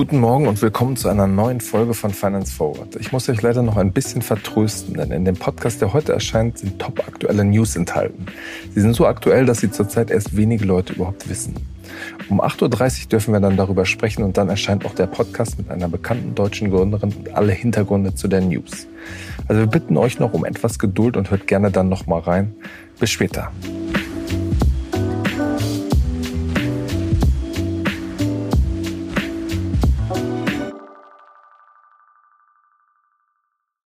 Guten Morgen und willkommen zu einer neuen Folge von Finance Forward. Ich muss euch leider noch ein bisschen vertrösten, denn in dem Podcast, der heute erscheint, sind top aktuelle News enthalten. Sie sind so aktuell, dass sie zurzeit erst wenige Leute überhaupt wissen. Um 8.30 Uhr dürfen wir dann darüber sprechen und dann erscheint auch der Podcast mit einer bekannten deutschen Gründerin und alle Hintergründe zu der News. Also wir bitten euch noch um etwas Geduld und hört gerne dann nochmal rein. Bis später.